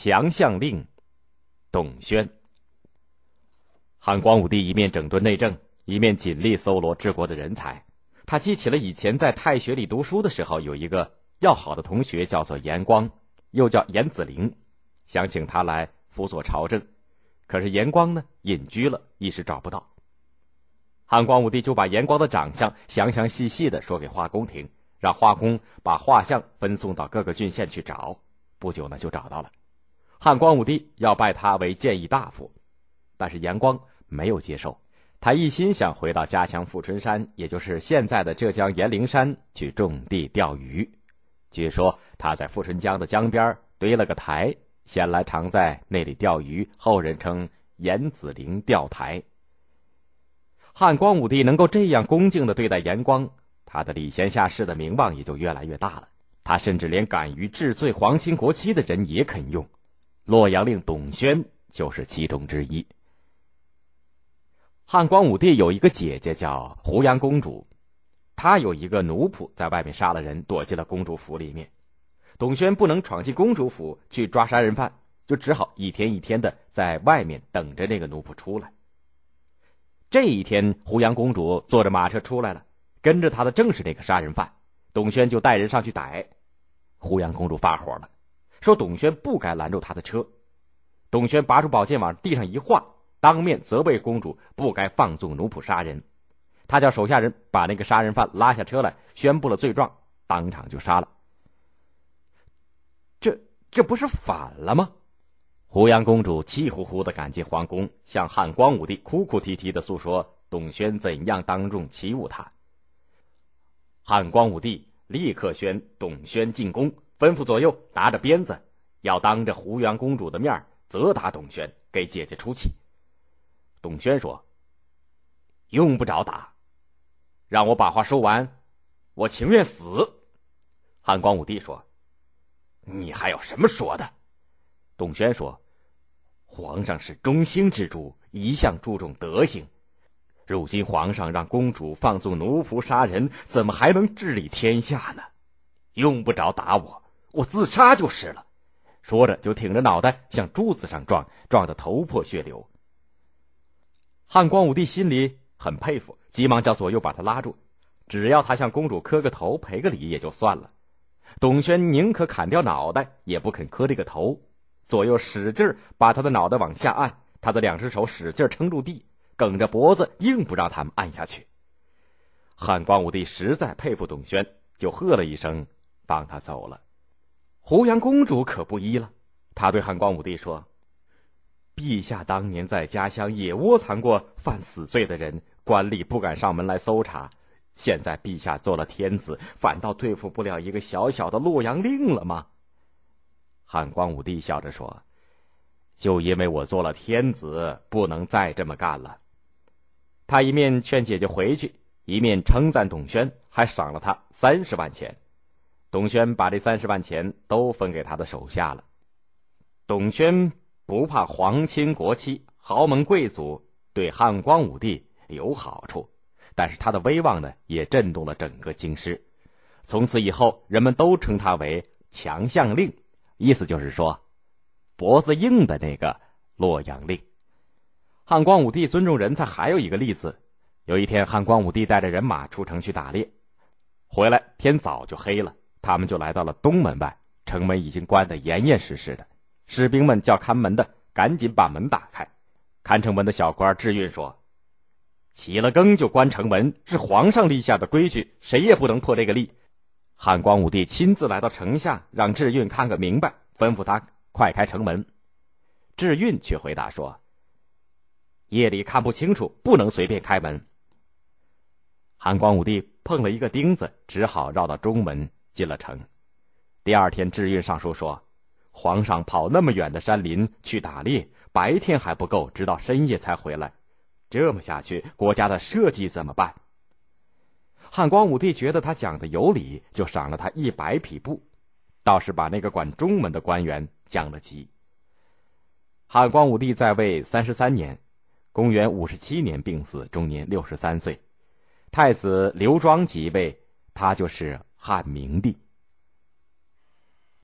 强项令，董宣。汉光武帝一面整顿内政，一面尽力搜罗治国的人才。他记起了以前在太学里读书的时候，有一个要好的同学，叫做严光，又叫严子陵，想请他来辅佐朝政。可是严光呢，隐居了，一时找不到。汉光武帝就把严光的长相详详细细的说给华工听，让华工把画像分送到各个郡县去找。不久呢，就找到了。汉光武帝要拜他为谏议大夫，但是严光没有接受。他一心想回到家乡富春山，也就是现在的浙江严陵山去种地钓鱼。据说他在富春江的江边堆了个台，先来常在那里钓鱼，后人称严子陵钓台。汉光武帝能够这样恭敬的对待严光，他的礼贤下士的名望也就越来越大了。他甚至连敢于治罪皇亲国戚的人也肯用，洛阳令董宣就是其中之一。汉光武帝有一个姐姐叫胡杨公主，她有一个奴仆在外面杀了人，躲进了公主府里面。董宣不能闯进公主府去抓杀人犯，就只好一天一天的在外面等着那个奴仆出来。这一天，胡杨公主坐着马车出来了，跟着她的正是那个杀人犯。董宣就带人上去逮。胡杨公主发火了，说董宣不该拦住他的车。董宣拔出宝剑往地上一划，当面责备公主不该放纵奴仆杀人。他叫手下人把那个杀人犯拉下车来，宣布了罪状，当场就杀了。这这不是反了吗？胡杨公主气呼呼的赶进皇宫，向汉光武帝哭哭啼啼的诉说董宣怎样当众欺侮她。汉光武帝立刻宣董宣进宫，吩咐左右拿着鞭子，要当着胡元公主的面责打董宣，给姐姐出气。董宣说：“用不着打，让我把话说完，我情愿死。”汉光武帝说：“你还有什么说的？”董宣说：“皇上是中兴之主，一向注重德行。如今皇上让公主放纵奴仆杀人，怎么还能治理天下呢？用不着打我，我自杀就是了。”说着，就挺着脑袋向柱子上撞，撞得头破血流。汉光武帝心里很佩服，急忙叫左右把他拉住，只要他向公主磕个头赔个礼也就算了。董宣宁可砍掉脑袋，也不肯磕这个头。左右使劲把他的脑袋往下按，他的两只手使劲撑住地，梗着脖子，硬不让他们按下去。汉光武帝实在佩服董宣，就喝了一声，放他走了。胡杨公主可不依了，她对汉光武帝说：“陛下当年在家乡也窝藏过犯死罪的人，官吏不敢上门来搜查。现在陛下做了天子，反倒对付不了一个小小的洛阳令了吗？”汉光武帝笑着说：“就因为我做了天子，不能再这么干了。”他一面劝姐姐回去，一面称赞董宣，还赏了他三十万钱。董宣把这三十万钱都分给他的手下了。董宣不怕皇亲国戚、豪门贵族对汉光武帝有好处，但是他的威望呢，也震动了整个京师。从此以后，人们都称他为强项令。意思就是说，脖子硬的那个洛阳令。汉光武帝尊重人才还有一个例子。有一天，汉光武帝带着人马出城去打猎，回来天早就黑了，他们就来到了东门外，城门已经关得严严实实的。士兵们叫看门的赶紧把门打开。看城门的小官智运说：“起了更就关城门，是皇上立下的规矩，谁也不能破这个例。”汉光武帝亲自来到城下，让智运看个明白，吩咐他快开城门。智运却回答说：“夜里看不清楚，不能随便开门。”汉光武帝碰了一个钉子，只好绕到中门进了城。第二天，智运上书说：“皇上跑那么远的山林去打猎，白天还不够，直到深夜才回来。这么下去，国家的社稷怎么办？”汉光武帝觉得他讲的有理，就赏了他一百匹布，倒是把那个管中门的官员降了级。汉光武帝在位三十三年，公元五十七年病死，终年六十三岁。太子刘庄即位，他就是汉明帝。